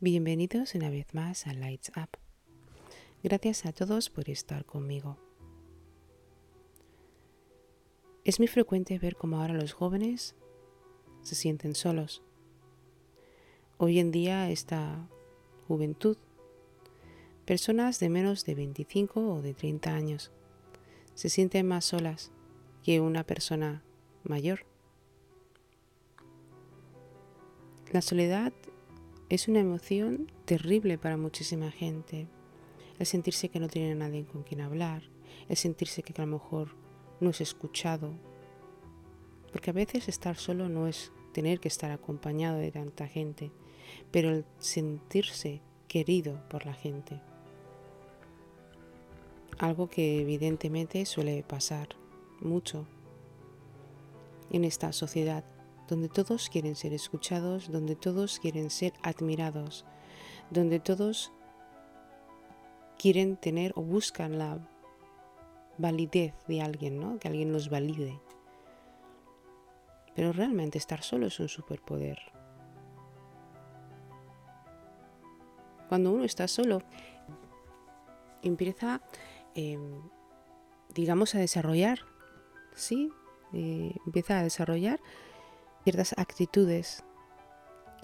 Bienvenidos una vez más a Lights Up. Gracias a todos por estar conmigo. Es muy frecuente ver cómo ahora los jóvenes se sienten solos. Hoy en día esta juventud, personas de menos de 25 o de 30 años, se sienten más solas que una persona mayor. La soledad es una emoción terrible para muchísima gente. El sentirse que no tiene nadie con quien hablar, el sentirse que a lo mejor no es escuchado. Porque a veces estar solo no es tener que estar acompañado de tanta gente, pero el sentirse querido por la gente. Algo que evidentemente suele pasar mucho en esta sociedad donde todos quieren ser escuchados, donde todos quieren ser admirados, donde todos quieren tener o buscan la validez de alguien, ¿no? Que alguien los valide. Pero realmente estar solo es un superpoder. Cuando uno está solo, empieza, em, digamos, a desarrollar, ¿sí? Eh, empieza a desarrollar ciertas actitudes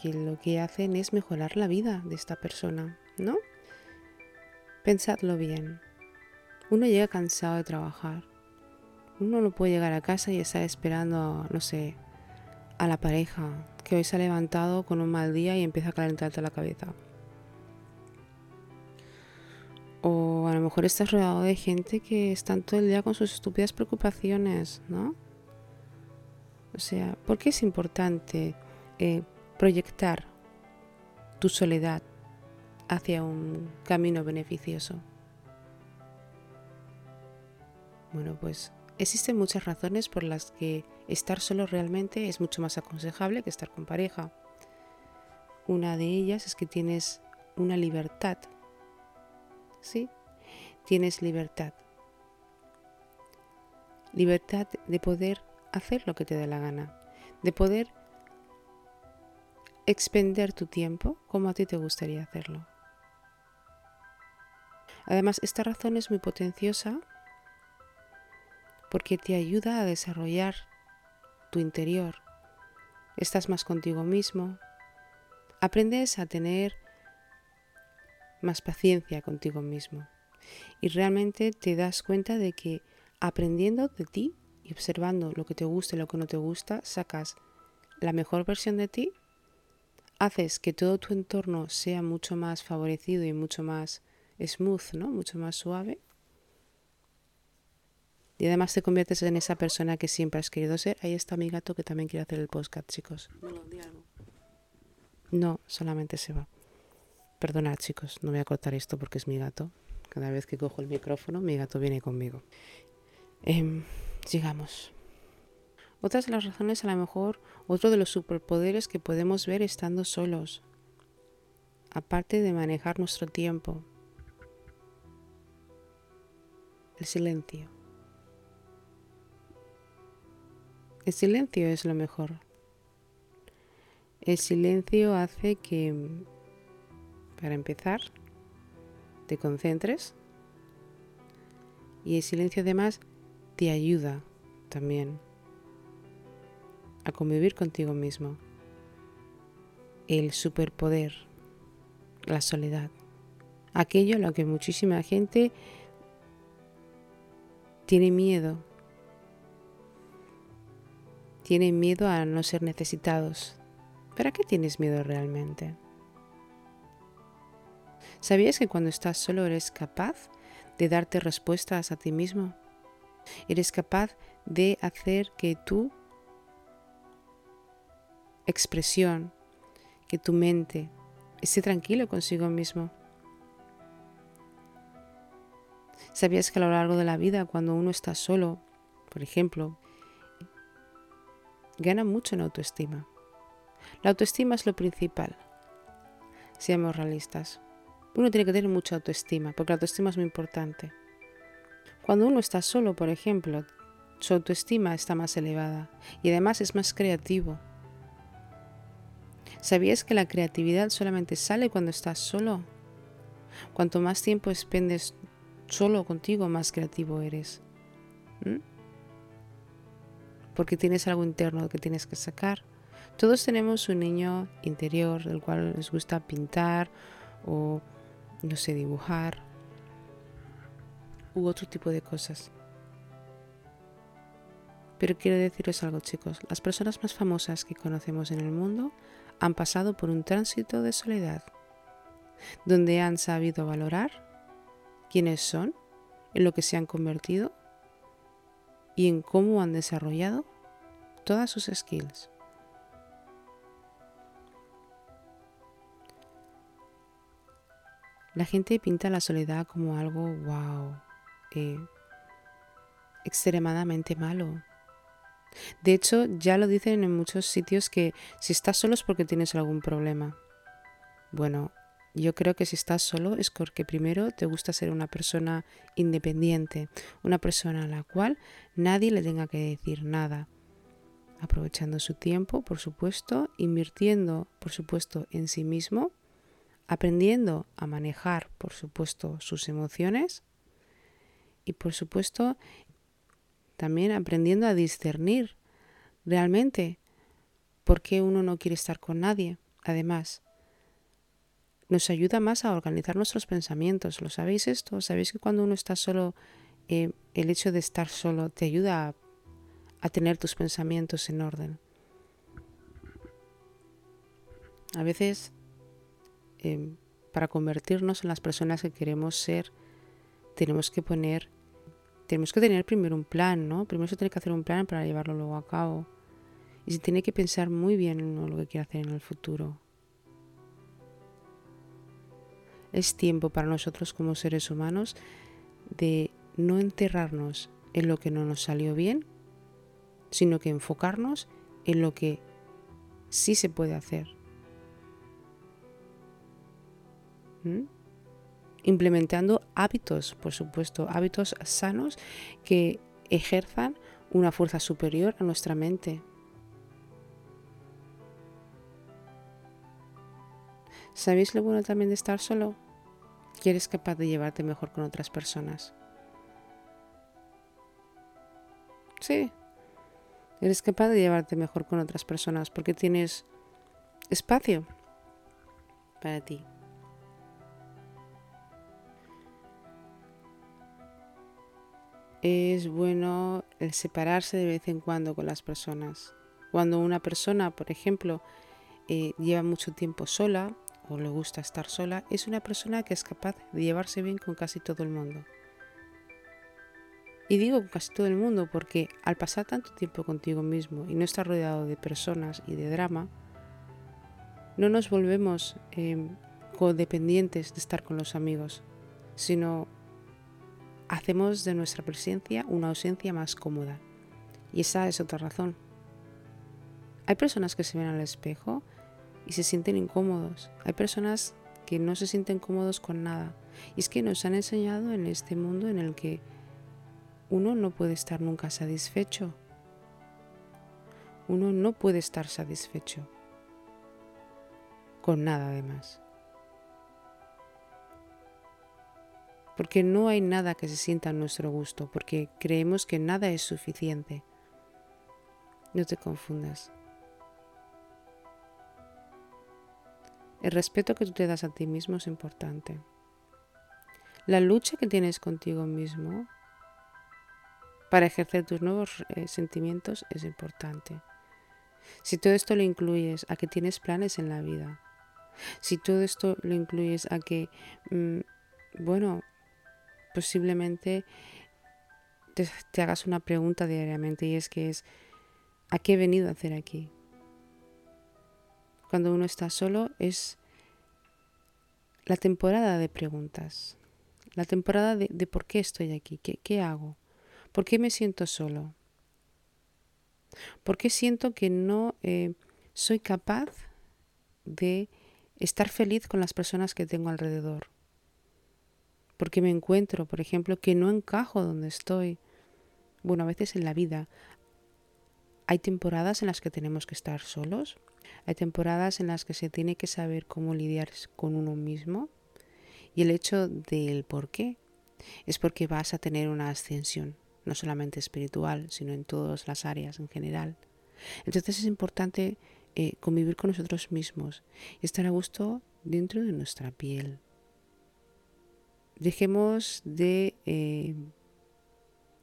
que lo que hacen es mejorar la vida de esta persona, ¿no? Pensadlo bien. Uno llega cansado de trabajar. Uno no puede llegar a casa y estar esperando, no sé, a la pareja que hoy se ha levantado con un mal día y empieza a calentarte la cabeza. O a lo mejor estás rodeado de gente que están todo el día con sus estúpidas preocupaciones, ¿no? O sea, ¿por qué es importante eh, proyectar tu soledad hacia un camino beneficioso? Bueno, pues existen muchas razones por las que estar solo realmente es mucho más aconsejable que estar con pareja. Una de ellas es que tienes una libertad. ¿Sí? Tienes libertad. Libertad de poder hacer lo que te dé la gana, de poder expender tu tiempo como a ti te gustaría hacerlo. Además, esta razón es muy potenciosa porque te ayuda a desarrollar tu interior. Estás más contigo mismo, aprendes a tener más paciencia contigo mismo y realmente te das cuenta de que aprendiendo de ti y observando lo que te gusta y lo que no te gusta, sacas la mejor versión de ti, haces que todo tu entorno sea mucho más favorecido y mucho más smooth, ¿no? Mucho más suave. Y además te conviertes en esa persona que siempre has querido ser. Ahí está mi gato que también quiere hacer el podcast, chicos. No, solamente se va. Perdonad, chicos, no voy a cortar esto porque es mi gato. Cada vez que cojo el micrófono, mi gato viene conmigo. Eh, sigamos. Otras de las razones, a lo mejor, otro de los superpoderes que podemos ver estando solos, aparte de manejar nuestro tiempo, el silencio. El silencio es lo mejor. El silencio hace que, para empezar, te concentres y el silencio además te ayuda también a convivir contigo mismo. El superpoder, la soledad, aquello a lo que muchísima gente tiene miedo. Tiene miedo a no ser necesitados. ¿Para qué tienes miedo realmente? ¿Sabías que cuando estás solo eres capaz de darte respuestas a ti mismo? Eres capaz de hacer que tu expresión, que tu mente esté tranquilo consigo mismo. ¿Sabías que a lo largo de la vida, cuando uno está solo, por ejemplo, gana mucho en autoestima? La autoestima es lo principal. Seamos realistas. Uno tiene que tener mucha autoestima, porque la autoestima es muy importante. Cuando uno está solo, por ejemplo, su autoestima está más elevada y además es más creativo. ¿Sabías que la creatividad solamente sale cuando estás solo? Cuanto más tiempo expendes solo contigo, más creativo eres. Porque tienes algo interno que tienes que sacar. Todos tenemos un niño interior del cual nos gusta pintar o, no sé, dibujar u otro tipo de cosas. Pero quiero deciros algo chicos, las personas más famosas que conocemos en el mundo han pasado por un tránsito de soledad, donde han sabido valorar quiénes son, en lo que se han convertido y en cómo han desarrollado todas sus skills. La gente pinta la soledad como algo, wow, eh, extremadamente malo. De hecho, ya lo dicen en muchos sitios que si estás solo es porque tienes algún problema. Bueno, yo creo que si estás solo es porque primero te gusta ser una persona independiente, una persona a la cual nadie le tenga que decir nada, aprovechando su tiempo, por supuesto, invirtiendo, por supuesto, en sí mismo, aprendiendo a manejar, por supuesto, sus emociones y, por supuesto, también aprendiendo a discernir realmente por qué uno no quiere estar con nadie. Además, nos ayuda más a organizar nuestros pensamientos. ¿Lo sabéis esto? ¿Sabéis que cuando uno está solo, eh, el hecho de estar solo te ayuda a, tener tus pensamientos en orden? A veces, eh, para convertirnos en las personas que queremos ser, tenemos que poner tenemos que tener primero un plan, ¿no? Primero se tiene que hacer un plan para llevarlo luego a cabo. Y se tiene que pensar muy bien en lo que quiere hacer en el futuro. Es tiempo para nosotros como seres humanos de no enterrarnos en lo que no nos salió bien, sino que enfocarnos en lo que sí se puede hacer. ¿Mm? Implementando hábitos, por supuesto, hábitos sanos que ejerzan una fuerza superior a nuestra mente. ¿Sabéis lo bueno también de estar solo? Que eres capaz de llevarte mejor con otras personas. Sí, eres capaz de llevarte mejor con otras personas porque tienes espacio para ti. Es bueno el separarse de vez en cuando con las personas. Cuando una persona, por ejemplo, eh, lleva mucho tiempo sola o le gusta estar sola, es una persona que es capaz de llevarse bien con casi todo el mundo. Y digo casi todo el mundo porque al pasar tanto tiempo contigo mismo y no estar rodeado de personas y de drama, no nos volvemos eh, codependientes de estar con los amigos, sino hacemos de nuestra presencia una ausencia más cómoda. Y esa es otra razón. Hay personas que se ven al espejo y se sienten incómodos. Hay personas que no se sienten cómodos con nada. Y es que nos han enseñado en este mundo en el que uno no puede estar nunca satisfecho. Uno no puede estar satisfecho con nada además. Porque no hay nada que se sienta a nuestro gusto, porque creemos que nada es suficiente. No te confundas. El respeto que tú te das a ti mismo es importante. La lucha que tienes contigo mismo para ejercer tus nuevos eh, sentimientos es importante. Si todo esto lo incluyes a que tienes planes en la vida, si todo esto lo incluyes a que, mm, bueno, posiblemente te, hagas una pregunta diariamente y es que es, ¿a qué he venido a hacer aquí? Cuando uno está solo es la temporada de preguntas, la temporada de, por qué estoy aquí, ¿Qué, hago, por qué me siento solo, por qué siento que no eh, soy capaz de estar feliz con las personas que tengo alrededor porque me encuentro, por ejemplo, que no encajo donde estoy. Bueno, a veces en la vida Hay temporadas en las que tenemos que estar solos, hay temporadas en las que se tiene que saber cómo lidiar con uno mismo y el hecho del por qué es porque vas a tener una ascensión, no solamente espiritual, sino en todas las áreas en general. Entonces es importante eh, convivir con nosotros mismos y estar a gusto dentro de nuestra piel. Dejemos de eh,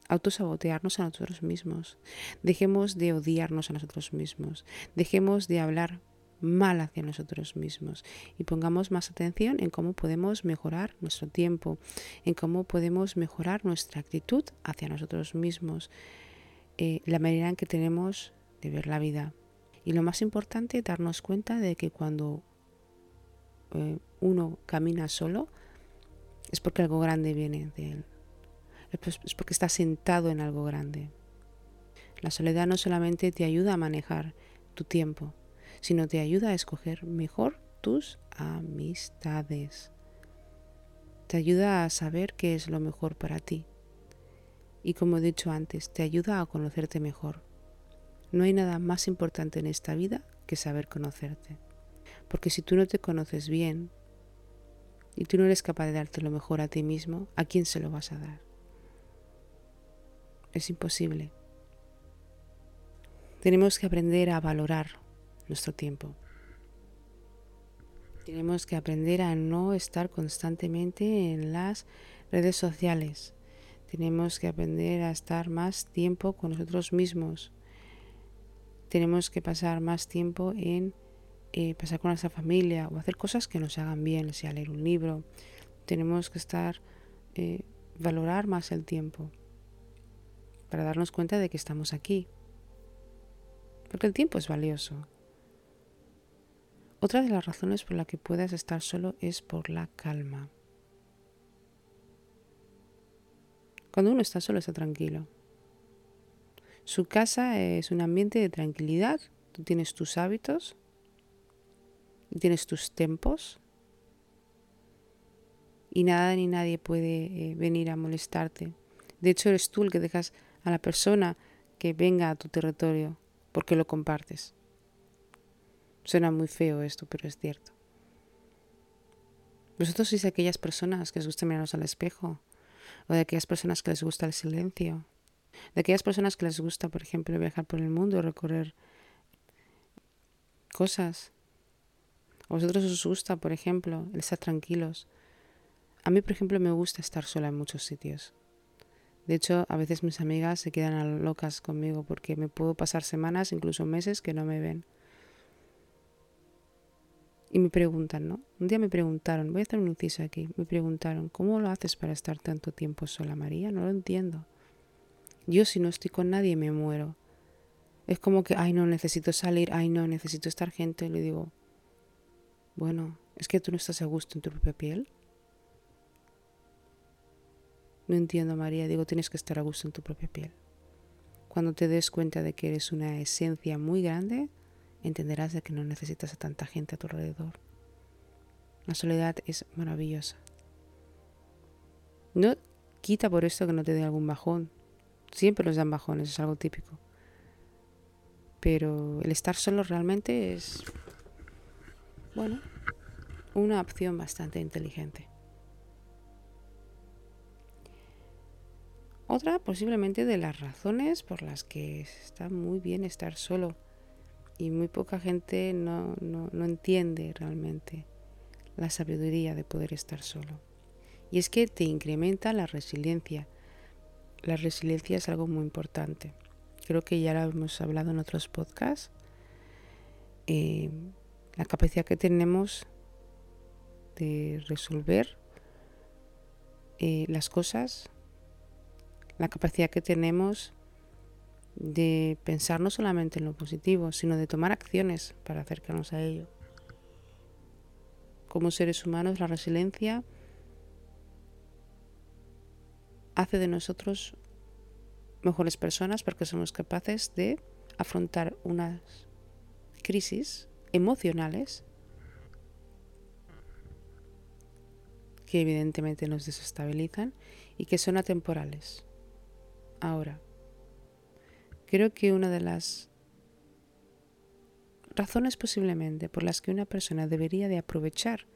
autosabotearnos a nosotros mismos. Dejemos de odiarnos a nosotros mismos. Dejemos de hablar mal hacia nosotros mismos y pongamos más atención en cómo podemos mejorar nuestro tiempo, en cómo podemos mejorar nuestra actitud hacia nosotros mismos, eh, la manera en que tenemos de ver la vida. Y lo más importante, darnos cuenta de que cuando eh, uno camina solo, es porque algo grande viene de él. Es porque está sentado en algo grande. La soledad no solamente te ayuda a manejar tu tiempo, sino te ayuda a escoger mejor tus amistades. Te ayuda a saber qué es lo mejor para ti. Y como he dicho antes, te ayuda a conocerte mejor. No hay nada más importante en esta vida que saber conocerte. Porque si tú no te conoces bien y tú no eres capaz de darte lo mejor a ti mismo, ¿a quién se lo vas a dar? Es imposible. Tenemos que aprender a valorar nuestro tiempo. Tenemos que aprender a no estar constantemente en las redes sociales. Tenemos que aprender a estar más tiempo con nosotros mismos. Tenemos que pasar más tiempo en eh, pasar con nuestra familia o hacer cosas que nos hagan bien, sea leer un libro. Tenemos que estar, eh, valorar más el tiempo para darnos cuenta de que estamos aquí. Porque el tiempo es valioso. Otra de las razones por la que puedas estar solo es por la calma. Cuando uno está solo está tranquilo. Su casa es un ambiente de tranquilidad. Tú tienes tus hábitos, tienes tus tempos y nada ni nadie puede eh, venir a molestarte. De hecho, eres tú el que dejas a la persona que venga a tu territorio porque lo compartes. Suena muy feo esto, pero es cierto. Vosotros sois aquellas personas que les gusta mirarnos al espejo, o de aquellas personas que les gusta el silencio, de aquellas personas que les gusta, por ejemplo, viajar por el mundo, recorrer cosas. A vosotros os gusta, por ejemplo, el estar tranquilos. A mí, por ejemplo, me gusta estar sola en muchos sitios. De hecho, a veces mis amigas se quedan locas conmigo porque me puedo pasar semanas, incluso meses, que no me ven. Y me preguntan, ¿no? Un día me preguntaron, voy a hacer un inciso aquí, me preguntaron, ¿cómo lo haces para estar tanto tiempo sola, María? No lo entiendo. Yo si no estoy con nadie me muero. Es como que, ay no, necesito salir, ay no, necesito estar gente. Le digo, bueno, es que tú no estás a gusto en tu propia piel. No entiendo, María. Digo, tienes que estar a gusto en tu propia piel. Cuando te des cuenta de que eres una esencia muy grande, entenderás de que no necesitas a tanta gente a tu alrededor. La soledad es maravillosa. No quita por esto que no te dé algún bajón. Siempre nos dan bajones, es algo típico. Pero el estar solo realmente es, bueno, una opción bastante inteligente. Otra posiblemente de las razones por las que está muy bien estar solo y muy poca gente no, entiende realmente la sabiduría de poder estar solo. Y es que te incrementa la resiliencia. La resiliencia es algo muy importante. Creo que ya lo hemos hablado en otros podcasts. Eh, la capacidad que tenemos de resolver eh, las cosas, la capacidad que tenemos de pensar no solamente en lo positivo, sino de tomar acciones para acercarnos a ello. Como seres humanos, la resiliencia hace de nosotros mejores personas porque somos capaces de afrontar unas crisis emocionales que evidentemente nos desestabilizan y que son atemporales. Ahora, Creo que una de las razones posiblemente por las que una persona debería de aprovechar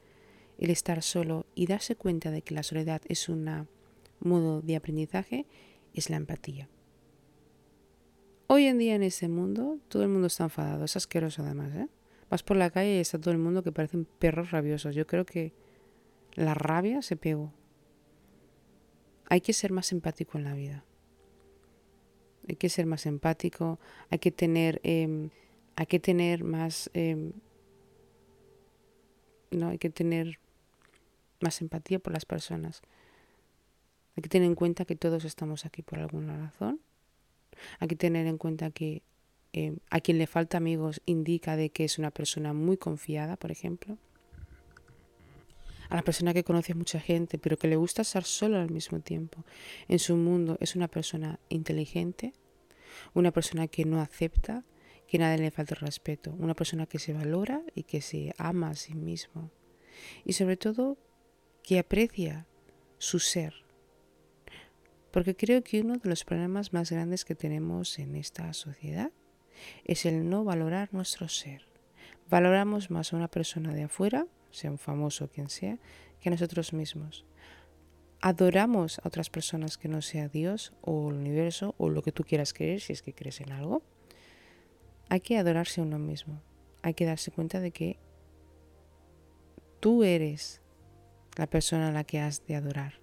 el estar solo y darse cuenta de que la soledad es un modo de aprendizaje es la empatía. Hoy en día en este mundo todo el mundo está enfadado, es asqueroso además. ¿eh? Vas por la calle y está todo el mundo que parecen perros rabiosos. Yo creo que la rabia se pegó. Hay que ser más empático en la vida. Hay que ser más empático, hay que tener, em, hay que tener más, em, no, hay que tener más empatía por las personas. Hay que tener en cuenta que todos estamos aquí por alguna razón. Hay que tener en cuenta que em, a quien le falta amigos indica de que es una persona muy confiada, por ejemplo. A la persona que conoce a mucha gente, pero que le gusta estar solo al mismo tiempo. En su mundo es una persona inteligente, una persona que no acepta que nadie le falte respeto, una persona que se valora y que se ama a sí mismo. Y sobre todo que aprecia su ser. Porque creo que uno de los problemas más grandes que tenemos en esta sociedad es el no valorar nuestro ser. Valoramos más a una persona de afuera, sea un famoso o quien sea, que a nosotros mismos. Adoramos a otras personas que no sea Dios o el universo o lo que tú quieras creer si es que crees en algo. Hay que adorarse a uno mismo. Hay que darse cuenta de que tú eres la persona a la que has de adorar.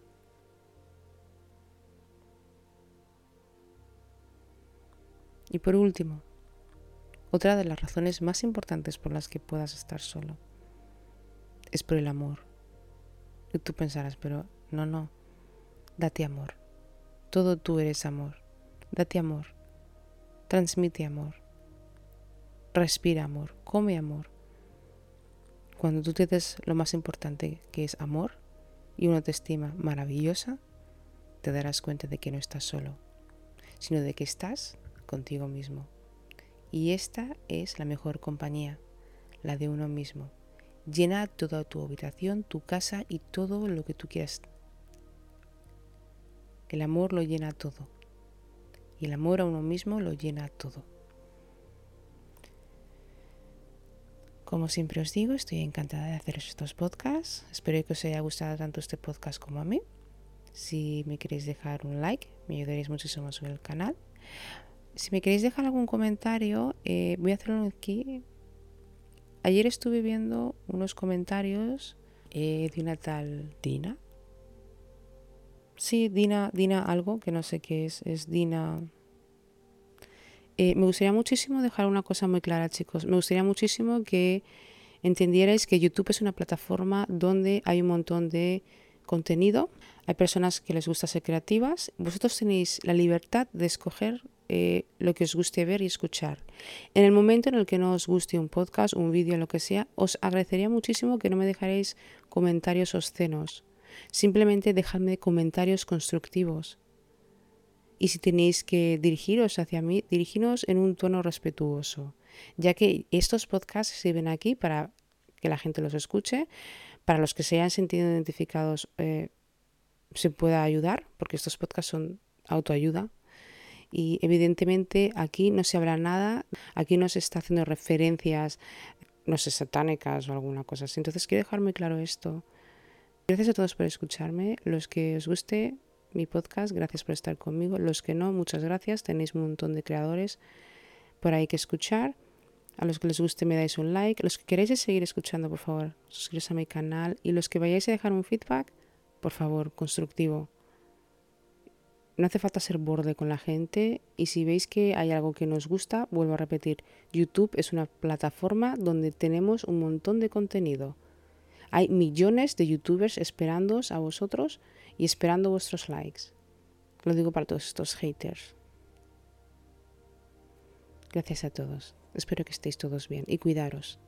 Y por último, otra de las razones más importantes por las que puedas estar solo es por el amor. Y tú pensarás, pero no, no, date amor. Todo tú eres amor. Date amor. Transmite amor. Respira amor. Come amor. Cuando tú te des lo más importante que es amor y una autoestima maravillosa, te darás cuenta de que no estás solo, sino de que estás contigo mismo. Y esta es la mejor compañía, la de uno mismo. Llena toda tu habitación, tu casa y todo lo que tú quieras. El amor lo llena todo. Y el amor a uno mismo lo llena todo. Como siempre os digo, estoy encantada de hacer estos podcasts. Espero que os haya gustado tanto este podcast como a mí. Si me queréis dejar un like, me ayudaréis muchísimo a subir el canal. Si me queréis dejar algún comentario, eh, voy a hacerlo aquí. Ayer estuve viendo unos comentarios eh, de una tal Dina. Sí, Dina, Dina algo, que no sé qué es, es Dina eh, me gustaría muchísimo dejar una cosa muy clara, chicos. Me gustaría muchísimo que entendierais que YouTube es una plataforma donde hay un montón de contenido. Hay personas que les gusta ser creativas. Vosotros tenéis la libertad de escoger eh, lo que os guste ver y escuchar. En el momento en el que no os guste un podcast, un vídeo, lo que sea, os agradecería muchísimo que no me dejaréis comentarios obscenos. Simplemente dejadme comentarios constructivos y si tenéis que dirigiros hacia mí, dirigiros en un tono respetuoso, ya que estos podcasts sirven aquí para que la gente los escuche, para los que se hayan sentido identificados eh, se pueda ayudar, porque estos podcasts son autoayuda. Y evidentemente aquí no se habla nada, aquí no se está haciendo referencias, no sé, satánicas o alguna cosa así. Entonces quiero dejar muy claro esto. Gracias a todos por escucharme. Los que os guste, mi podcast. Gracias por estar conmigo. Los que no, muchas gracias. Tenéis un montón de creadores por ahí que escuchar. A los que les guste me dais un like. Los que queréis seguir escuchando, por favor, suscribiros a mi canal. Y los que vayáis a dejar un feedback, por favor, constructivo. No hace falta ser borde con la gente y si veis que hay algo que nos gusta, vuelvo a repetir, YouTube es una plataforma donde tenemos un montón de contenido. Hay millones de youtubers esperándoos a vosotros y esperando vuestros likes. Lo digo para todos estos haters. Gracias a todos. Espero que estéis todos bien y cuidaros.